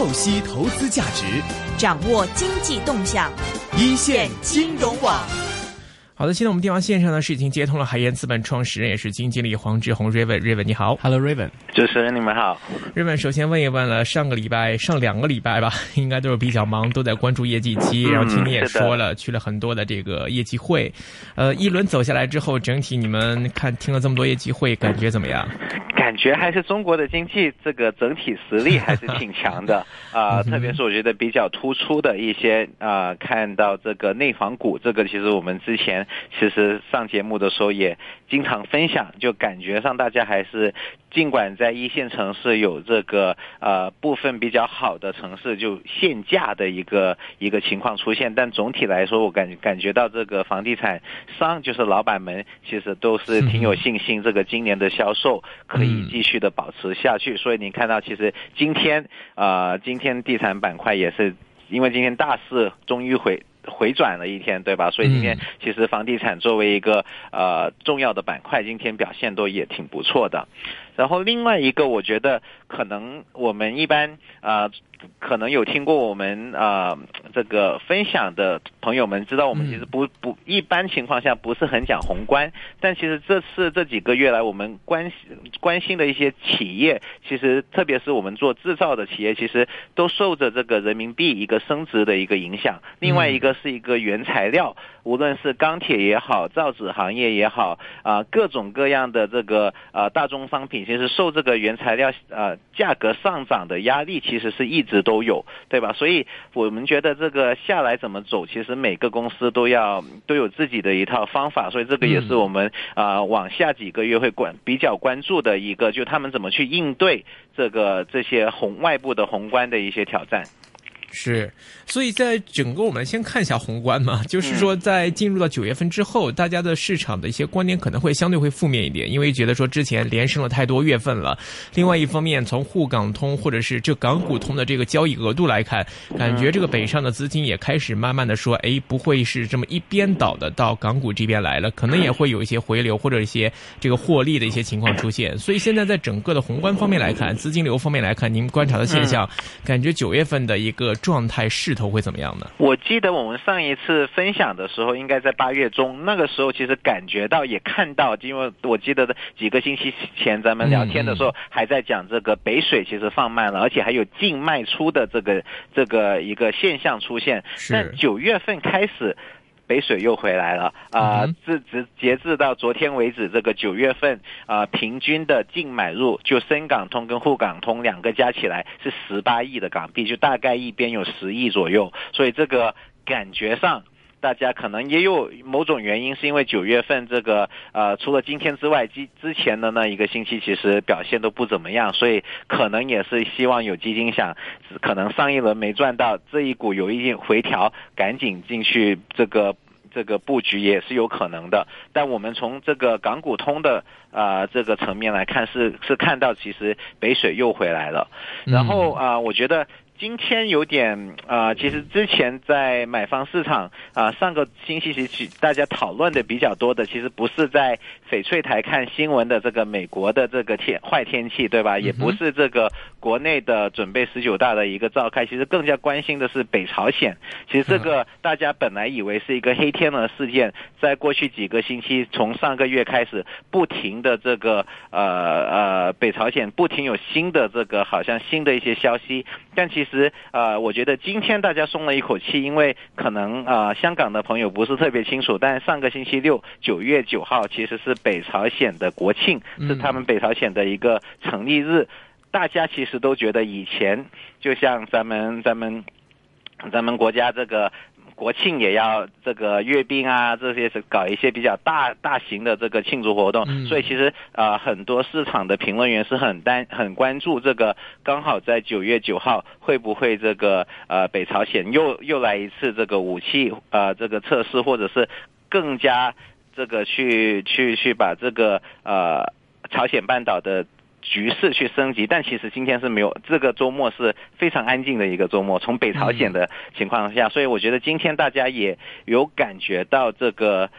透析投资价值，掌握经济动向，一线金融网。好的，现在我们电话线上呢是已经接通了海燕资本创始人也是基金经理黄志宏 Raven，Raven 你好，Hello Raven，主持人你们好，Raven 首先问一问了，上个礼拜上两个礼拜吧，应该都是比较忙，都在关注业绩期，然后听你也说了，去了很多的这个业绩会，呃，一轮走下来之后，整体你们看听了这么多业绩会，感觉怎么样？感觉还是中国的经济这个整体实力 还是挺强的 啊，特别是我觉得比较突出的一些啊，看到这个内房股，这个其实我们之前其实上节目的时候也经常分享，就感觉上大家还是尽管在一线城市有这个呃部分比较好的城市就限价的一个一个情况出现，但总体来说我感感觉到这个房地产商就是老板们其实都是挺有信心，这个今年的销售可以。继续的保持下去，所以你看到其实今天啊，今天地产板块也是因为今天大势终于回回转了一天，对吧？所以今天其实房地产作为一个呃重要的板块，今天表现都也挺不错的。然后另外一个，我觉得可能我们一般啊。可能有听过我们啊这个分享的朋友们知道，我们其实不不一般情况下不是很讲宏观，但其实这次这几个月来，我们关关心的一些企业，其实特别是我们做制造的企业，其实都受着这个人民币一个升值的一个影响。另外一个是一个原材料，无论是钢铁也好，造纸行业也好，啊各种各样的这个啊大宗商品，其实受这个原材料啊价格上涨的压力，其实是一直。直都有，对吧？所以我们觉得这个下来怎么走，其实每个公司都要都有自己的一套方法，所以这个也是我们啊往下几个月会关比较关注的一个，就他们怎么去应对这个这些宏外部的宏观的一些挑战。是，所以在整个我们先看一下宏观嘛，就是说在进入到九月份之后，大家的市场的一些观点可能会相对会负面一点，因为觉得说之前连升了太多月份了。另外一方面，从沪港通或者是这港股通的这个交易额度来看，感觉这个北上的资金也开始慢慢的说，哎，不会是这么一边倒的到港股这边来了，可能也会有一些回流或者一些这个获利的一些情况出现。所以现在在整个的宏观方面来看，资金流方面来看，您观察的现象，感觉九月份的一个。状态势头会怎么样呢？我记得我们上一次分享的时候，应该在八月中，那个时候其实感觉到也看到，因为我记得几个星期前咱们聊天的时候，还在讲这个北水其实放慢了，而且还有净卖出的这个这个一个现象出现。那九月份开始。北水又回来了啊！至直截至到昨天为止，这个九月份啊，平均的净买入就深港通跟沪港通两个加起来是十八亿的港币，就大概一边有十亿左右。所以这个感觉上，大家可能也有某种原因，是因为九月份这个呃，除了今天之外，之之前的那一个星期其实表现都不怎么样，所以可能也是希望有基金想，可能上一轮没赚到这一股有一定回调，赶紧进去这个。这个布局也是有可能的，但我们从这个港股通的啊这个层面来看，是是看到其实北水又回来了，然后啊，我觉得。今天有点啊，其实之前在买方市场啊，上个星期其实大家讨论的比较多的，其实不是在翡翠台看新闻的这个美国的这个天坏天气，对吧？也不是这个国内的准备十九大的一个召开，其实更加关心的是北朝鲜。其实这个大家本来以为是一个黑天鹅事件，在过去几个星期，从上个月开始，不停的这个呃呃北朝鲜不停有新的这个好像新的一些消息，但其实。实呃，我觉得今天大家松了一口气，因为可能呃，香港的朋友不是特别清楚，但上个星期六九月九号其实是北朝鲜的国庆，是他们北朝鲜的一个成立日，大家其实都觉得以前就像咱们咱们咱们国家这个。国庆也要这个阅兵啊，这些是搞一些比较大大型的这个庆祝活动，所以其实呃，很多市场的评论员是很担很关注这个，刚好在九月九号会不会这个呃北朝鲜又又来一次这个武器呃这个测试，或者是更加这个去去去把这个呃朝鲜半岛的。局势去升级，但其实今天是没有这个周末是非常安静的一个周末。从北朝鲜的情况下，所以我觉得今天大家也有感觉到这个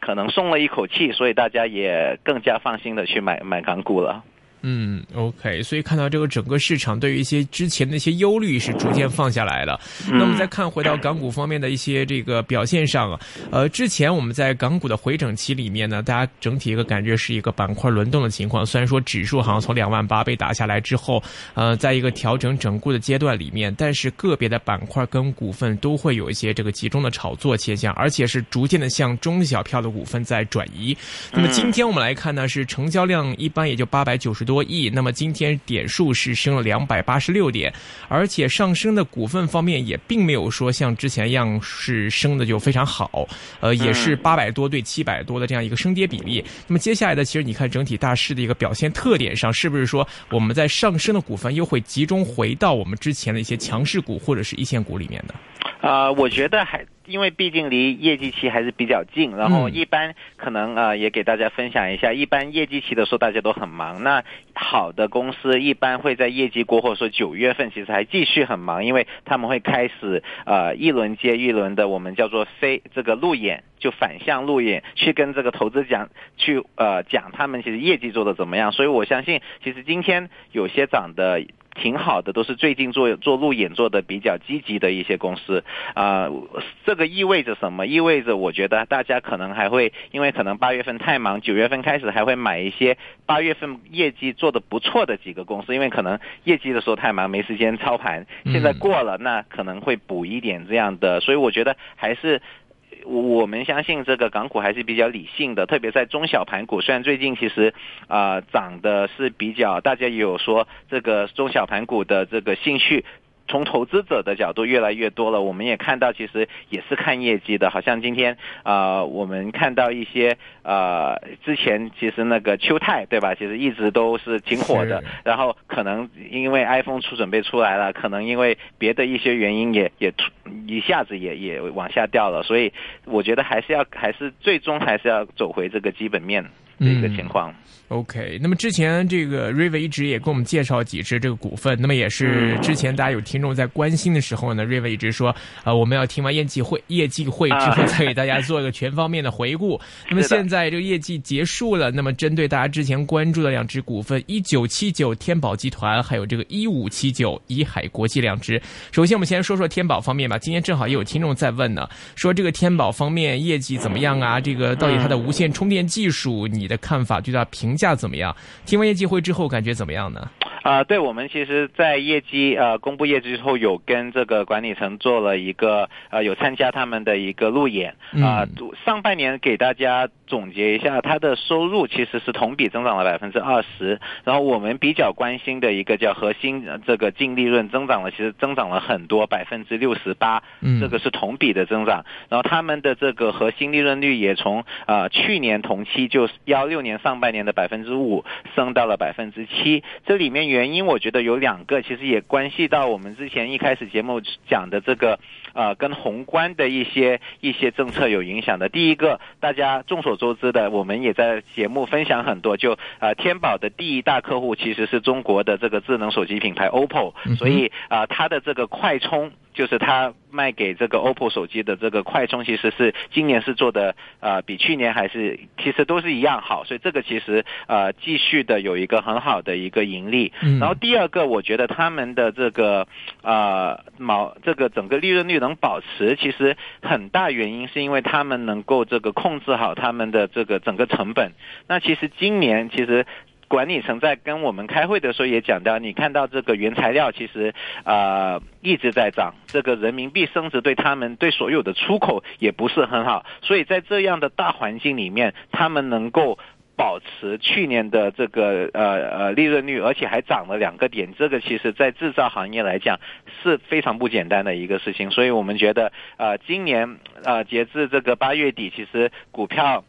可能松了一口气，所以大家也更加放心的去买买港股了。嗯，OK，所以看到这个整个市场对于一些之前的一些忧虑是逐渐放下来了。那么再看回到港股方面的一些这个表现上啊，呃，之前我们在港股的回整期里面呢，大家整体一个感觉是一个板块轮动的情况。虽然说指数好像从两万八被打下来之后，呃，在一个调整整固的阶段里面，但是个别的板块跟股份都会有一些这个集中的炒作现象，而且是逐渐的向中小票的股份在转移。那么今天我们来看呢，是成交量一般也就八百九十多。多亿，那么今天点数是升了两百八十六点，而且上升的股份方面也并没有说像之前一样是升的就非常好，呃，也是八百多对七百多的这样一个升跌比例。那么接下来的，其实你看整体大势的一个表现特点上，是不是说我们在上升的股份又会集中回到我们之前的一些强势股或者是一线股里面的？啊，我觉得还。因为毕竟离业绩期还是比较近，然后一般可能啊也给大家分享一下，一般业绩期的时候大家都很忙。那好的公司一般会在业绩过后，说九月份其实还继续很忙，因为他们会开始呃一轮接一轮的我们叫做非这个路演，就反向路演，去跟这个投资讲去呃讲他们其实业绩做的怎么样。所以我相信，其实今天有些涨的。挺好的，都是最近做做路演做的比较积极的一些公司啊。这个意味着什么？意味着我觉得大家可能还会，因为可能八月份太忙，九月份开始还会买一些八月份业绩做的不错的几个公司，因为可能业绩的时候太忙没时间操盘，现在过了，那可能会补一点这样的。所以我觉得还是。我们相信这个港股还是比较理性的，特别在中小盘股。虽然最近其实啊涨的是比较，大家也有说这个中小盘股的这个兴趣。从投资者的角度越来越多了，我们也看到，其实也是看业绩的。好像今天啊，我们看到一些呃，之前其实那个秋泰对吧？其实一直都是挺火的。然后可能因为 iPhone 出准备出来了，可能因为别的一些原因也也一下子也也往下掉了。所以我觉得还是要还是最终还是要走回这个基本面。一个情况，OK。那么之前这个 River 一直也给我们介绍几只这个股份，那么也是之前大家有听众在关心的时候呢，River 一直说啊，我们要听完业绩会业绩会之后再给大家做一个全方面的回顾。那么现在这个业绩结束了，那么针对大家之前关注的两只股份，一九七九天宝集团，还有这个一五七九怡海国际两只。首先我们先说说天宝方面吧。今天正好也有听众在问呢，说这个天宝方面业绩怎么样啊？这个到底它的无线充电技术你？的的看法，对他评价怎么样？听完业绩会之后，感觉怎么样呢？啊，对我们其实，在业绩呃公布业绩之后，有跟这个管理层做了一个呃有参加他们的一个路演啊。上半年给大家总结一下，它的收入其实是同比增长了百分之二十。然后我们比较关心的一个叫核心这个净利润增长了，其实增长了很多，百分之六十八，这个是同比的增长。然后他们的这个核心利润率也从呃去年同期就幺六年上半年的百分之五升到了百分之七，这里面。原因我觉得有两个，其实也关系到我们之前一开始节目讲的这个，呃，跟宏观的一些一些政策有影响的。第一个，大家众所周知的，我们也在节目分享很多，就呃，天宝的第一大客户其实是中国的这个智能手机品牌 OPPO，所以啊，它的这个快充。就是他卖给这个 OPPO 手机的这个快充，其实是今年是做的呃比去年还是其实都是一样好，所以这个其实呃继续的有一个很好的一个盈利。然后第二个，我觉得他们的这个呃毛这个整个利润率能保持，其实很大原因是因为他们能够这个控制好他们的这个整个成本。那其实今年其实。管理层在跟我们开会的时候也讲到，你看到这个原材料其实呃一直在涨，这个人民币升值对他们对所有的出口也不是很好，所以在这样的大环境里面，他们能够保持去年的这个呃呃利润率，而且还涨了两个点，这个其实在制造行业来讲是非常不简单的一个事情，所以我们觉得呃今年呃截至这个八月底，其实股票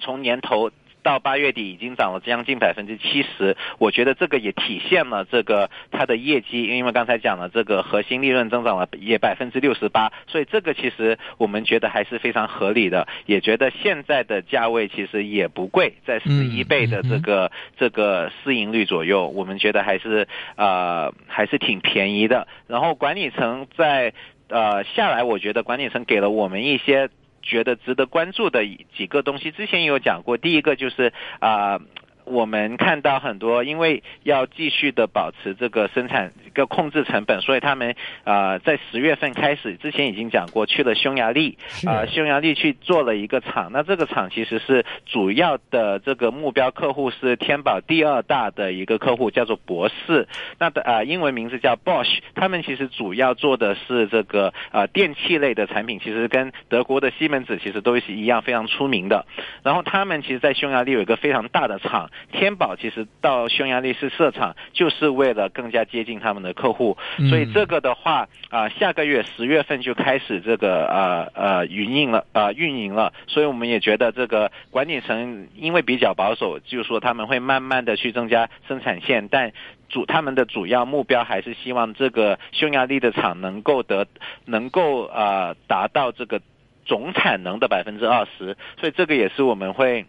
从年头。到八月底已经涨了将近百分之七十，我觉得这个也体现了这个它的业绩，因为刚才讲了这个核心利润增长了也百分之六十八，所以这个其实我们觉得还是非常合理的，也觉得现在的价位其实也不贵，在十一倍的这个这个市盈率左右，我们觉得还是呃还是挺便宜的。然后管理层在呃下来，我觉得管理层给了我们一些。觉得值得关注的几个东西，之前也有讲过。第一个就是啊。我们看到很多，因为要继续的保持这个生产一、个控制成本，所以他们啊、在十月份开始，之前已经讲过，去了匈牙利啊、匈牙利去做了一个厂。那这个厂其实是主要的这个目标客户是天宝第二大的一个客户，叫做博士。那的啊、英文名字叫 Bosch，他们其实主要做的是这个啊电器类的产品，其实跟德国的西门子其实都是一样非常出名的。然后他们其实，在匈牙利有一个非常大的厂，天宝其实到匈牙利是设厂，就是为了更加接近他们的客户。所以这个的话啊、下个月十月份就开始这个呃呃运营了呃运营了，所以我们也觉得这个管理层因为比较保守，就是说他们会慢慢的去增加生产线，但。主他们的主要目标还是希望这个匈牙利的厂能够得能够呃达到这个总产能的百分之二十，所以这个也是我们会。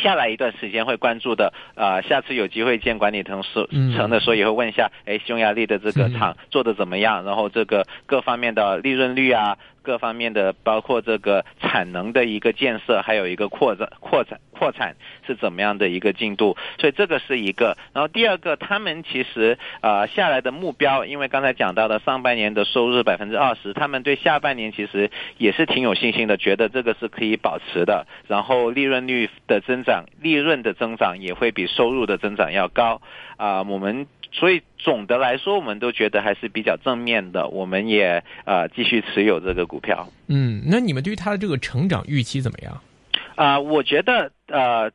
下来一段时间会关注的，啊、下次有机会见管理层时嗯层的时候，也会问一下，哎，匈牙利的这个厂做的怎么样？然后这个各方面的利润率啊，各方面的包括这个产能的一个建设，还有一个扩展、扩展、扩产是怎么样的一个进度？所以这个是一个。然后第二个，他们其实呃下来的目标，因为刚才讲到的上半年的收入百分之二十，他们对下半年其实也是挺有信心的，觉得这个是可以保持的。然后利润率的增长，利润的增长也会比收入的增长要高啊、我们所以总的来说，我们都觉得还是比较正面的。我们也呃继续持有这个股票。嗯，那你们对于它的这个成长预期怎么样？啊、我觉得呃，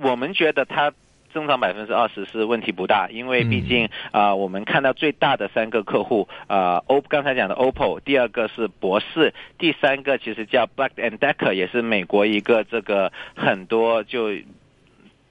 我们觉得它增长百分之二十是问题不大，因为毕竟啊、我们看到最大的三个客户啊，O、刚才讲的 OPPO，第二个是博士，第三个其实叫 Black and Decker，也是美国一个这个很多就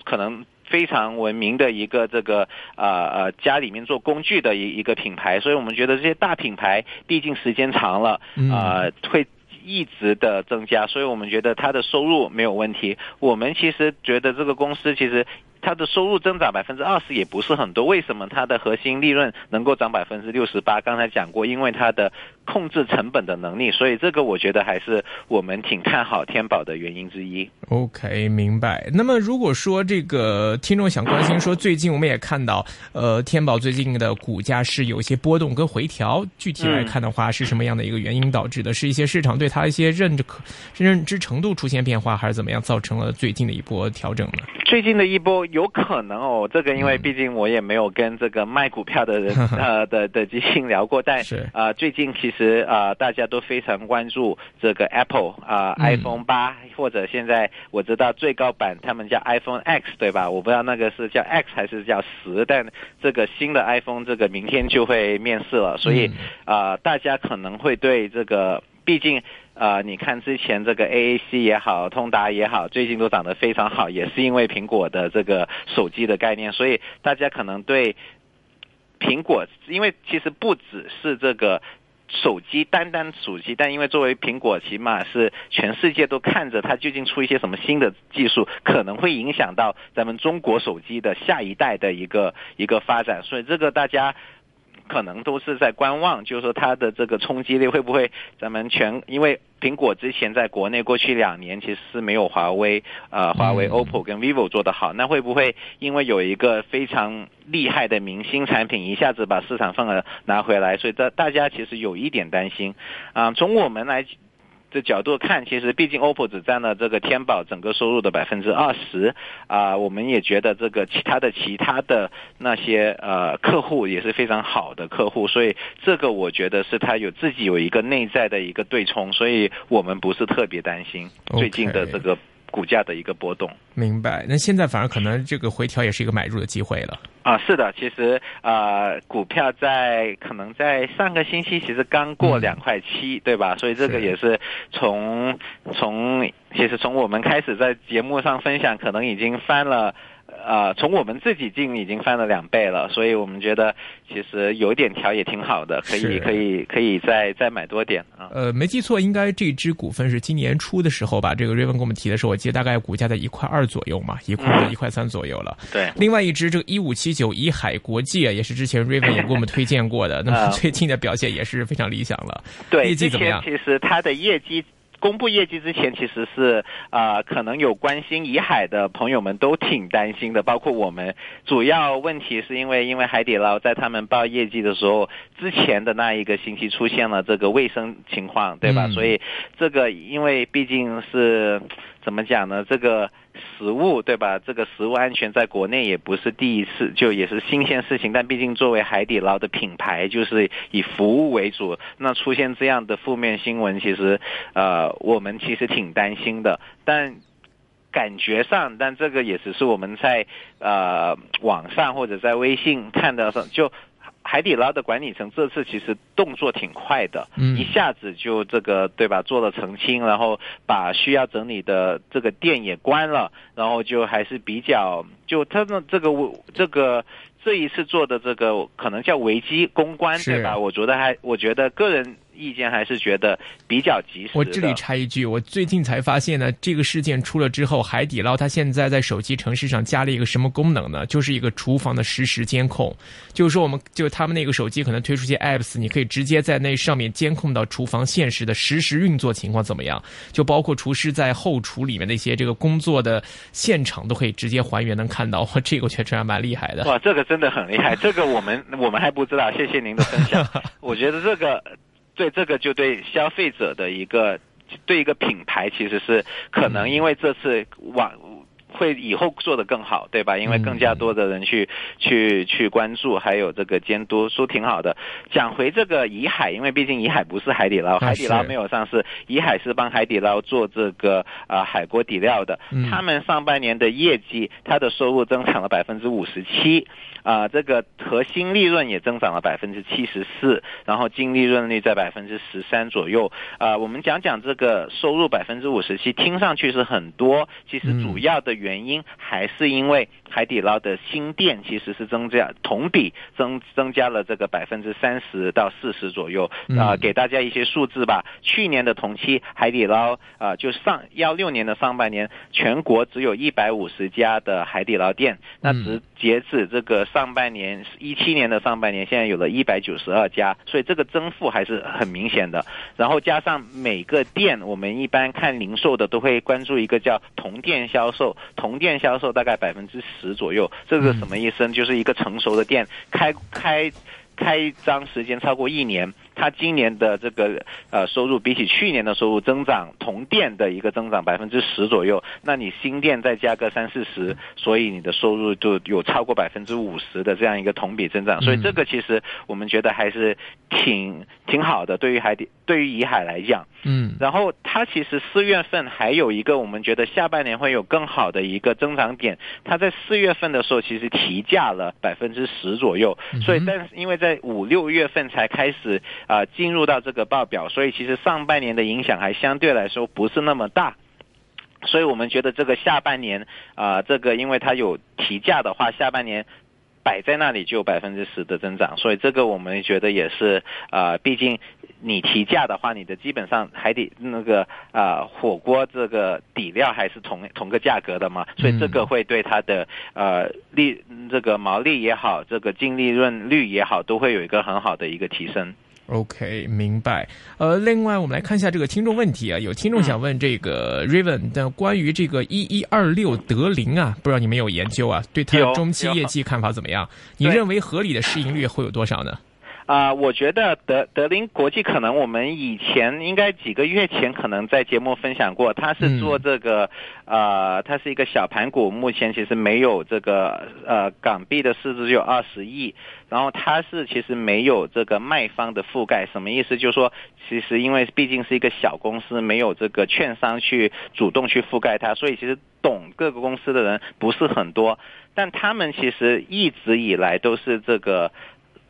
可能。非常文明的一个这个呃呃家里面做工具的一一个品牌，所以我们觉得这些大品牌毕竟时间长了，啊会一直的增加，所以我们觉得它的收入没有问题。我们其实觉得这个公司其实它的收入增长百分之二十也不是很多，为什么它的核心利润能够涨百分之六十八？刚才讲过，因为它的控制成本的能力，所以这个我觉得还是我们挺看好天宝的原因之一。OK，明白。那么如果说这个听众想关心说，最近我们也看到，呃，天宝最近的股价是有一些波动跟回调，具体来看的话，是什么样的一个原因导致的？是一些市场对它一些认知可认知程度出现变化，还是怎么样造成了最近的一波调整呢？最近的一波有可能哦，这个因为嗯毕竟我也没有跟这个卖股票的人 呃的的基金聊过，但是啊、呃最近其实啊、呃大家都非常关注这个 Apple 啊、嗯 iPhone 八或者现在我知道最高版他们叫 iPhone X 对吧？我不知道那个是叫 X 还是叫十，但这个新的 iPhone 这个明天就会面世了，所以嗯啊、呃大家可能会对这个毕竟。呃，你看之前这个 AAC 也好，通达也好，最近都涨得非常好，也是因为苹果的这个手机的概念，所以大家可能对苹果，因为其实不只是这个。手机单单手机，但因为作为苹果，起码是全世界都看着它究竟出一些什么新的技术，可能会影响到咱们中国手机的下一代的一个一个发展，所以这个大家可能都是在观望，就是说它的这个冲击力会不会咱们全因为苹果之前在国内过去两年其实是没有华为呃华为、嗯 OPPO 跟 vivo 做得好，那会不会因为有一个非常厉害的明星产品，一下子把市场份额拿回来？所以大大家其实有一点担心啊、从我们来。的角度看，其实毕竟 OPPO 只占了这个天宝整个收入的百分之二十啊，我们也觉得这个其他的其他的那些呃客户也是非常好的客户，所以这个我觉得是它有自己有一个内在的一个对冲，所以我们不是特别担心最近的这个股价的一个波动。明白。那现在反而可能这个回调也是一个买入的机会了。啊，是的，其实呃，股票在可能在上个星期其实刚过嗯两块七、对吧？所以这个也是从从其实从我们开始在节目上分享，可能已经翻了。呃，从我们自己进已经翻了两倍了，所以我们觉得其实有一点调也挺好的，可以可以可以再再买多点啊。呃，没记错，应该这只股份是今年初的时候吧？这个瑞文给我们提的时候，我记得大概股价在一块二左右嘛，一块、一块三左右了。对，另外一只这个一五七九怡海国际啊，也是之前 Raven 也 给我们推荐过的，那么啊最近的表现也是非常理想了。对，业绩怎么样之前其实它的业绩公布业绩之前，其实是啊、可能有关心怡海的朋友们都挺担心的，包括我们。主要问题是因为因为海底捞在他们报业绩的时候，之前的那一个星期出现了这个卫生情况，对吧？嗯所以这个因为毕竟是怎么讲呢？这个食物对吧？这个食物安全在国内也不是第一次，就也是新鲜事情。但毕竟作为海底捞的品牌，就是以服务为主，那出现这样的负面新闻，其实呃我们其实挺担心的，但。感觉上，但这个也只是我们在呃网上或者在微信看到上，就海底捞的管理层这次其实动作挺快的，嗯一下子就这个对吧，做了澄清，然后把需要整理的这个店也关了，然后就还是比较，就他们这个这个这一次做的这个可能叫危机公关对吧？我觉得还，我觉得个人意见还是觉得比较及时。我这里插一句，我最近才发现呢，这个事件出了之后，海底捞它现在在手机城市上加了一个什么功能呢？就是一个厨房的实时监控，就是说我们就他们那个手机可能推出一些 apps，你可以直接在那上面监控到厨房现实的实时运作情况怎么样，就包括厨师在后厨里面的一些这个工作的现场都可以直接还原能看到，哇，这个我觉得还蛮厉害的。哇，这个真的很厉害，这个我们我们还不知道，谢谢您的分享。我觉得这个对这个就对消费者的一个对一个品牌其实是可能因为这次往。会以后做得更好，对吧？因为更加多的人去、去去关注，还有这个监督，说挺好的。讲回这个怡海，因为毕竟怡海不是海底捞，啊海底捞没有上市，怡海是帮海底捞做这个呃海锅底料的。嗯他们上半年的业绩，它的收入增长了百分之五十七。啊，这个核心利润也增长了百分之七十四，然后净利润率在百分之十三左右。啊，我们讲讲这个收入百分之五十七，听上去是很多，其实主要的原因还是因为海底捞的新店其实是增加同比增增加了这个百分之三十到四十左右。啊，嗯给大家一些数字吧。去年的同期，海底捞啊，就上幺六年的上半年，全国只有一百五十家的海底捞店，那直截止这个上半年一七年的上半年，现在有了一百九十二家，所以这个增幅还是很明显的。然后加上每个店，我们一般看零售的都会关注一个叫同店销售，同店销售大概百分之十左右，这个什么意思呢？就是一个成熟的店开开。开张时间超过一年，它今年的这个呃收入比起去年的收入增长，同店的一个增长百分之十左右，那你新店再加个三四十，所以你的收入就有超过百分之五十的这样一个同比增长，所以这个其实我们觉得还是挺挺好的，对于海底对于怡海来讲。嗯然后它其实四月份还有一个我们觉得下半年会有更好的一个增长点，它在四月份的时候其实提价了百分之十左右，所以但是因为在五六月份才开始啊、呃进入到这个报表，所以其实上半年的影响还相对来说不是那么大。所以我们觉得这个下半年啊、这个因为它有提价的话，下半年摆在那里就有百分之十的增长，所以这个我们觉得也是啊，毕竟你提价的话，你的基本上海底那个啊、火锅这个底料还是同同个价格的嘛，所以这个会对它的呃利这个毛利也好，这个净利润率也好，都会有一个很好的一个提升。OK，明白。呃，另外我们来看一下这个听众问题啊，有听众想问这个 Raven 的关于这个一一二六德林啊，不知道你们有研究啊？对它的中期业绩看法怎么样？你认为合理的市盈率会有多少呢？啊、我觉得德德林国际可能我们以前应该几个月前可能在节目分享过，它是做这个，呃，它是一个小盘股，目前其实没有这个呃港币的市值只有二十亿，然后它是其实没有这个卖方的覆盖，什么意思？就是说，其实因为毕竟是一个小公司，没有这个券商去主动去覆盖它，所以其实懂各个公司的人不是很多，但他们其实一直以来都是这个。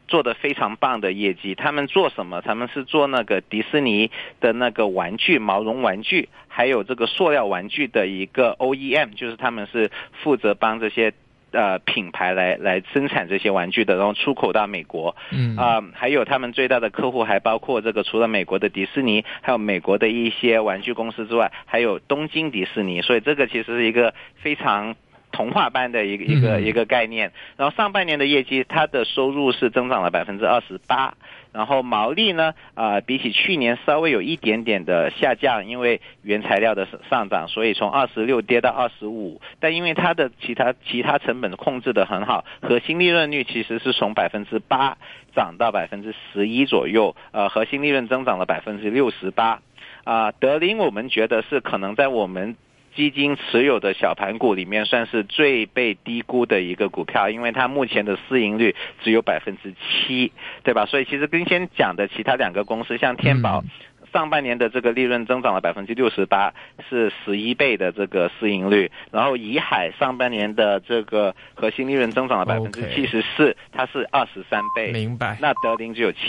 做的非常棒的业绩。他们做什么？他们是做那个迪士尼的那个玩具、毛绒玩具，还有这个塑料玩具的一个 OEM，就是他们是负责帮这些。呃，品牌来来生产这些玩具的，然后出口到美国。嗯啊、还有他们最大的客户还包括这个，除了美国的迪士尼，还有美国的一些玩具公司之外，还有东京迪士尼。所以这个其实是一个非常童话般的一个一个一个概念。然后上半年的业绩，它的收入是增长了百分之二十八。然后毛利呢，啊，比起去年稍微有一点点的下降，因为原材料的上涨，所以从二十六跌到二十五。但因为它的其他其他成本控制的很好，核心利润率其实是从百分之八涨到百分之十一左右，呃，核心利润增长了百分之六十八。啊，德林我们觉得是可能在我们。基金持有的小盘股里面算是最被低估的一个股票，因为它目前的市盈率只有百分之七，对吧？所以其实跟先讲的其他两个公司，像天宝，上半年的这个利润增长了百分之六十八，是十一倍的这个市盈率，然后怡海上半年的这个核心利润增长了百分之七十四，它是二十三倍，明白？那德林只有七。